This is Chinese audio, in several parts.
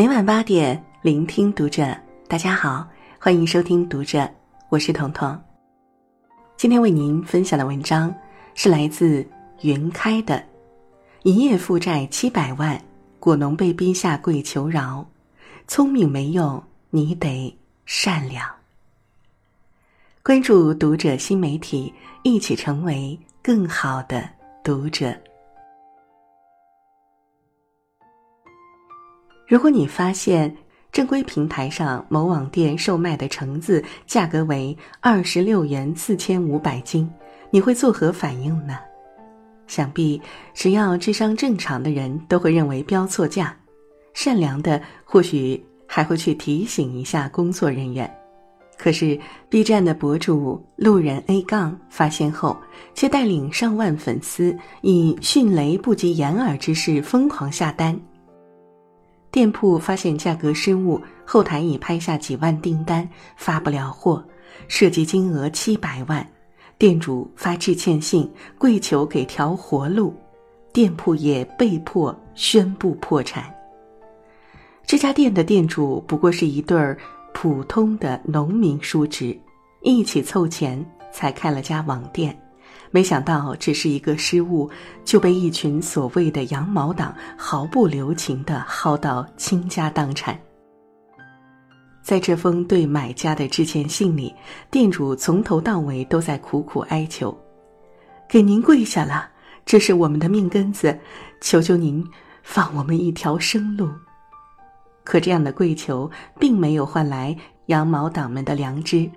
每晚八点，聆听读者。大家好，欢迎收听读者，我是彤彤。今天为您分享的文章是来自云开的《一夜负债七百万，果农被逼下跪求饶》，聪明没用，你得善良。关注读者新媒体，一起成为更好的读者。如果你发现正规平台上某网店售卖的橙子价格为二十六元四千五百斤，你会作何反应呢？想必只要智商正常的人都会认为标错价，善良的或许还会去提醒一下工作人员。可是 B 站的博主路人 A 杠发现后，却带领上万粉丝以迅雷不及掩耳之势疯狂下单。店铺发现价格失误，后台已拍下几万订单发不了货，涉及金额七百万，店主发致歉信，跪求给条活路，店铺也被迫宣布破产。这家店的店主不过是一对儿普通的农民叔侄，一起凑钱才开了家网店。没想到，只是一个失误，就被一群所谓的羊毛党毫不留情地薅到倾家荡产。在这封对买家的致歉信里，店主从头到尾都在苦苦哀求：“给您跪下了，这是我们的命根子，求求您放我们一条生路。”可这样的跪求并没有换来羊毛党们的良知。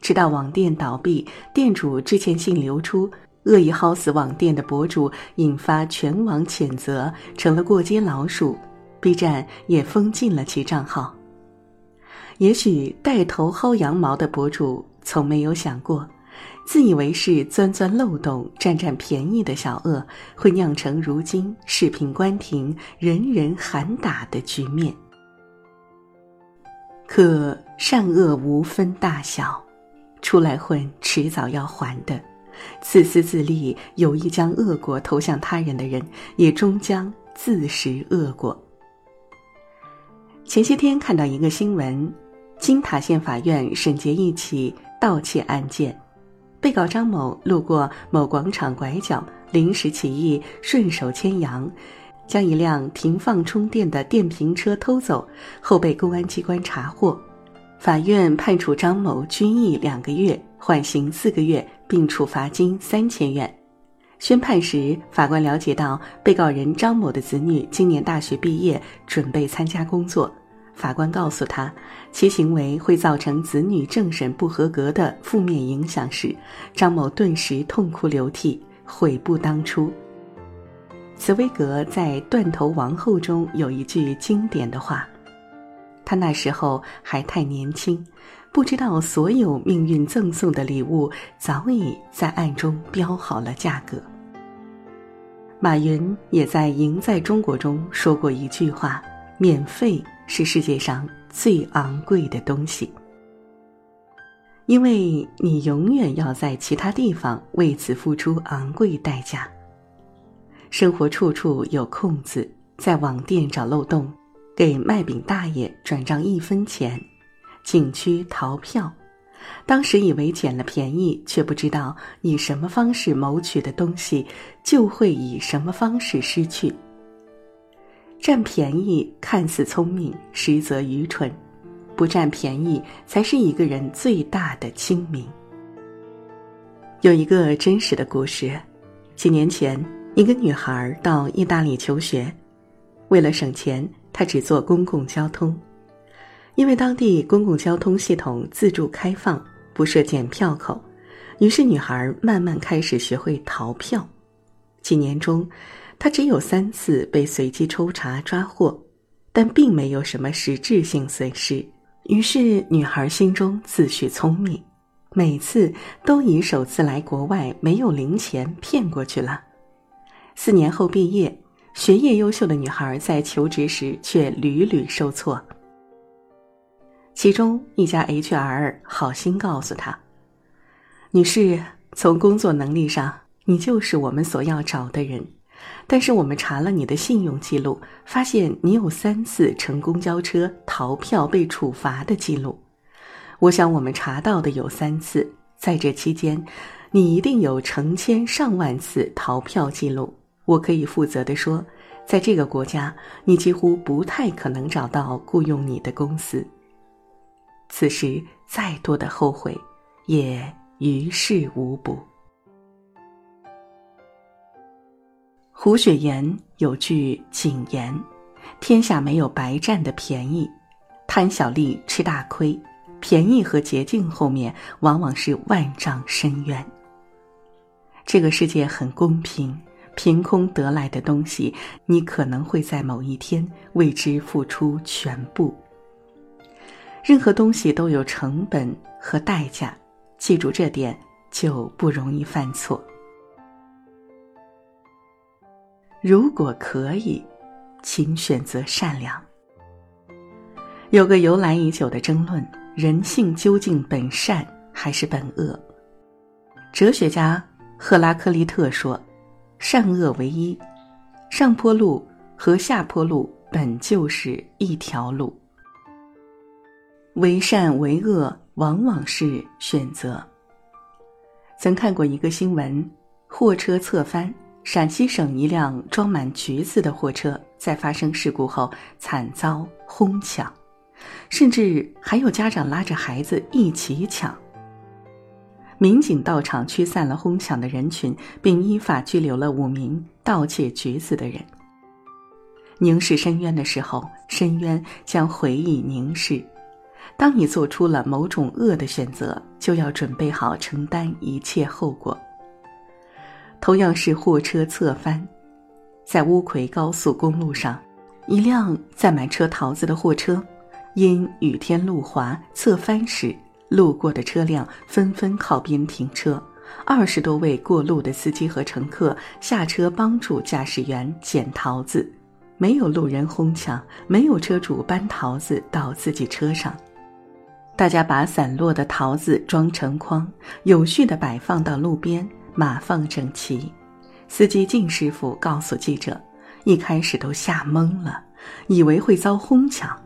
直到网店倒闭，店主致歉信流出，恶意薅死网店的博主引发全网谴责，成了过街老鼠。B 站也封禁了其账号。也许带头薅羊毛的博主从没有想过，自以为是、钻钻漏洞、占占便宜的小恶，会酿成如今视频关停、人人喊打的局面。可善恶无分大小。出来混，迟早要还的。自私自利、有意将恶果投向他人的人，也终将自食恶果。前些天看到一个新闻，金塔县法院审结一起盗窃案件，被告张某路过某广场拐角，临时起意顺手牵羊，将一辆停放充电的电瓶车偷走，后被公安机关查获。法院判处张某拘役两个月，缓刑四个月，并处罚金三千元。宣判时，法官了解到被告人张某的子女今年大学毕业，准备参加工作。法官告诉他，其行为会造成子女政审不合格的负面影响时，张某顿时痛哭流涕，悔不当初。茨威格在《断头王后》中有一句经典的话。他那时候还太年轻，不知道所有命运赠送的礼物早已在暗中标好了价格。马云也在《赢在中国》中说过一句话：“免费是世界上最昂贵的东西，因为你永远要在其他地方为此付出昂贵代价。”生活处处有空子，在网店找漏洞。给卖饼大爷转账一分钱，景区逃票，当时以为捡了便宜，却不知道以什么方式谋取的东西，就会以什么方式失去。占便宜看似聪明，实则愚蠢；不占便宜才是一个人最大的清明。有一个真实的故事：几年前，一个女孩到意大利求学，为了省钱。他只坐公共交通，因为当地公共交通系统自助开放，不设检票口，于是女孩慢慢开始学会逃票。几年中，她只有三次被随机抽查抓获，但并没有什么实质性损失。于是女孩心中自诩聪明，每次都以首次来国外没有零钱骗过去了。四年后毕业。学业优秀的女孩在求职时却屡屡受挫。其中一家 HR 好心告诉她：“女士，从工作能力上，你就是我们所要找的人，但是我们查了你的信用记录，发现你有三次乘公交车逃票被处罚的记录。我想我们查到的有三次，在这期间，你一定有成千上万次逃票记录。我可以负责的说，在这个国家，你几乎不太可能找到雇佣你的公司。此时再多的后悔，也于事无补。胡雪岩有句警言：“天下没有白占的便宜，贪小利吃大亏，便宜和捷径后面往往是万丈深渊。”这个世界很公平。凭空得来的东西，你可能会在某一天为之付出全部。任何东西都有成本和代价，记住这点就不容易犯错。如果可以，请选择善良。有个由来已久的争论：人性究竟本善还是本恶？哲学家赫拉克利特说。善恶为一，上坡路和下坡路本就是一条路。为善为恶，往往是选择。曾看过一个新闻：货车侧翻，陕西省一辆装满橘子的货车在发生事故后惨遭哄抢，甚至还有家长拉着孩子一起抢。民警到场驱散了哄抢的人群，并依法拘留了五名盗窃橘子的人。凝视深渊的时候，深渊将回忆凝视。当你做出了某种恶的选择，就要准备好承担一切后果。同样是货车侧翻，在乌奎高速公路上，一辆载满车桃子的货车，因雨天路滑侧翻时。路过的车辆纷纷靠边停车，二十多位过路的司机和乘客下车帮助驾驶员捡桃子，没有路人哄抢，没有车主搬桃子到自己车上，大家把散落的桃子装成筐，有序地摆放到路边，码放整齐。司机靳师傅告诉记者，一开始都吓懵了，以为会遭哄抢。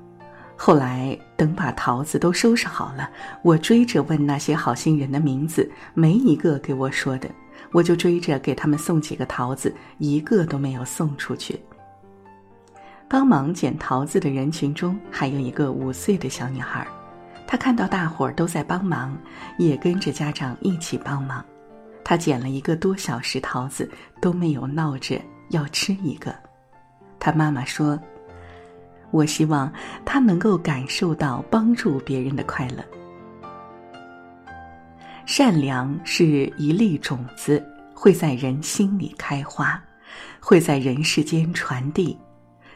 后来，等把桃子都收拾好了，我追着问那些好心人的名字，没一个给我说的，我就追着给他们送几个桃子，一个都没有送出去。帮忙捡桃子的人群中，还有一个五岁的小女孩，她看到大伙儿都在帮忙，也跟着家长一起帮忙。她捡了一个多小时桃子，都没有闹着要吃一个。她妈妈说。我希望他能够感受到帮助别人的快乐。善良是一粒种子，会在人心里开花，会在人世间传递。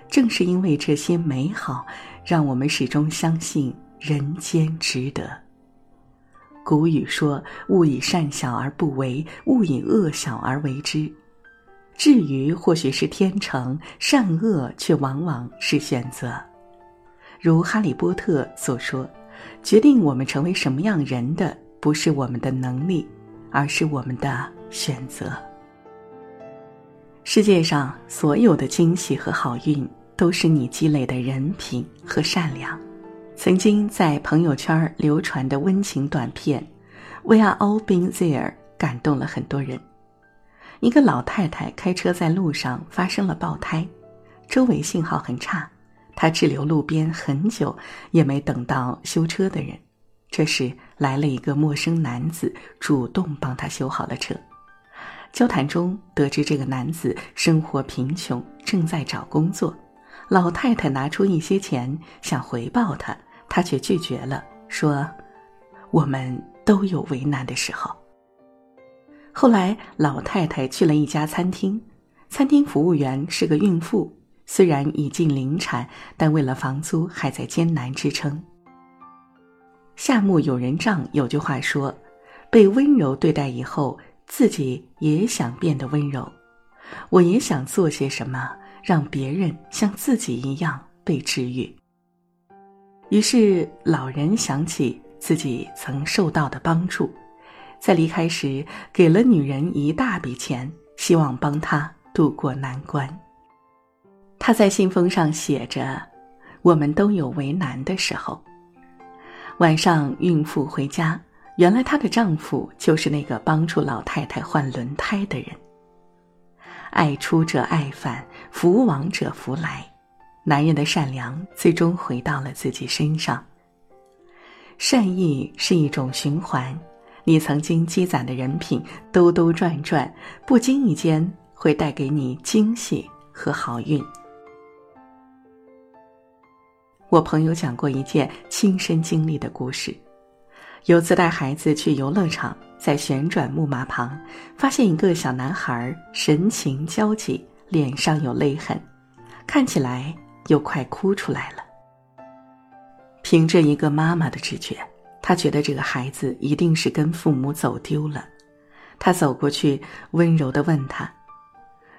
正是因为这些美好，让我们始终相信人间值得。古语说：“勿以善小而不为，勿以恶小而为之。”至于或许是天成，善恶却往往是选择。如哈利波特所说：“决定我们成为什么样人的，不是我们的能力，而是我们的选择。”世界上所有的惊喜和好运，都是你积累的人品和善良。曾经在朋友圈流传的温情短片《We Are All Been There》感动了很多人。一个老太太开车在路上发生了爆胎，周围信号很差，她滞留路边很久，也没等到修车的人。这时来了一个陌生男子，主动帮她修好了车。交谈中得知这个男子生活贫穷，正在找工作。老太太拿出一些钱想回报他，他却拒绝了，说：“我们都有为难的时候。”后来，老太太去了一家餐厅，餐厅服务员是个孕妇，虽然已近临产，但为了房租还在艰难支撑。夏目友人帐有句话说：“被温柔对待以后，自己也想变得温柔。”我也想做些什么，让别人像自己一样被治愈。于是，老人想起自己曾受到的帮助。在离开时，给了女人一大笔钱，希望帮她渡过难关。他在信封上写着：“我们都有为难的时候。”晚上孕妇回家，原来她的丈夫就是那个帮助老太太换轮胎的人。爱出者爱返，福往者福来，男人的善良最终回到了自己身上。善意是一种循环，你曾经积攒的人品兜兜转转，不经意间会带给你惊喜和好运。我朋友讲过一件亲身经历的故事：有次带孩子去游乐场，在旋转木马旁，发现一个小男孩神情焦急，脸上有泪痕，看起来又快哭出来了。凭着一个妈妈的直觉，他觉得这个孩子一定是跟父母走丢了。他走过去，温柔的问他：“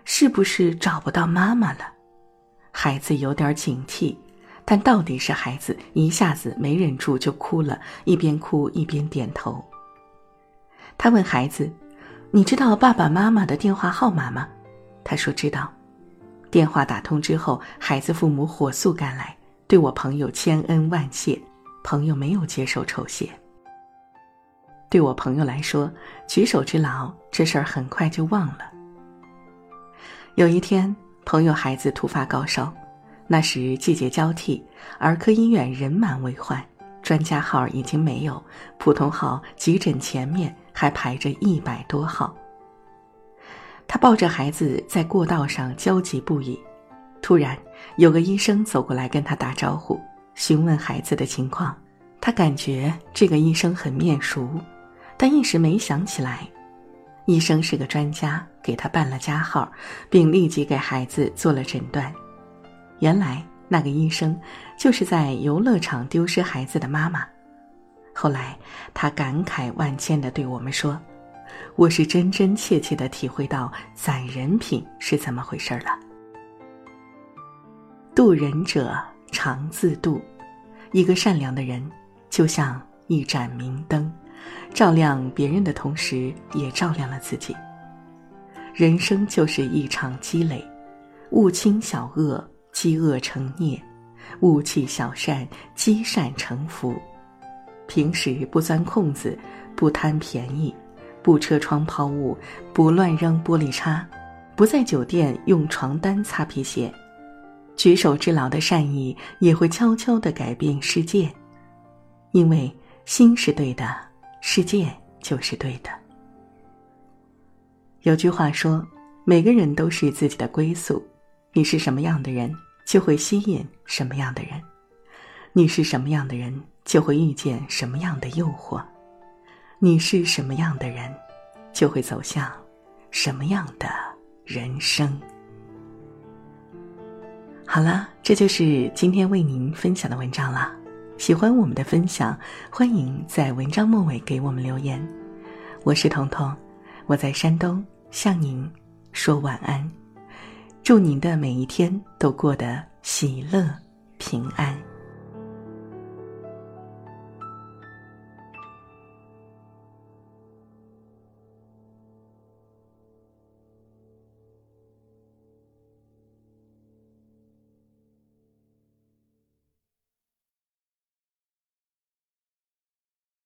是不是找不到妈妈了？”孩子有点警惕。但到底是孩子一下子没忍住就哭了，一边哭一边点头。他问孩子：“你知道爸爸妈妈的电话号码吗？”他说：“知道。”电话打通之后，孩子父母火速赶来，对我朋友千恩万谢。朋友没有接受酬谢。对我朋友来说，举手之劳这事儿很快就忘了。有一天，朋友孩子突发高烧。那时季节交替，儿科医院人满为患，专家号已经没有，普通号急诊前面还排着一百多号。他抱着孩子在过道上焦急不已，突然有个医生走过来跟他打招呼，询问孩子的情况。他感觉这个医生很面熟，但一时没想起来。医生是个专家，给他办了加号，并立即给孩子做了诊断。原来那个医生就是在游乐场丢失孩子的妈妈。后来他感慨万千的对我们说：“我是真真切切的体会到攒人品是怎么回事了。渡人者常自度，一个善良的人就像一盏明灯，照亮别人的同时也照亮了自己。人生就是一场积累，勿轻小恶。”积恶成孽，勿弃小善，积善成福。平时不钻空子，不贪便宜，不车窗抛物，不乱扔玻璃碴，不在酒店用床单擦皮鞋，举手之劳的善意也会悄悄地改变世界。因为心是对的，世界就是对的。有句话说：“每个人都是自己的归宿。”你是什么样的人？就会吸引什么样的人，你是什么样的人，就会遇见什么样的诱惑；你是什么样的人，就会走向什么样的人生。好了，这就是今天为您分享的文章了。喜欢我们的分享，欢迎在文章末尾给我们留言。我是彤彤，我在山东向您说晚安。祝您的每一天都过得喜乐平安。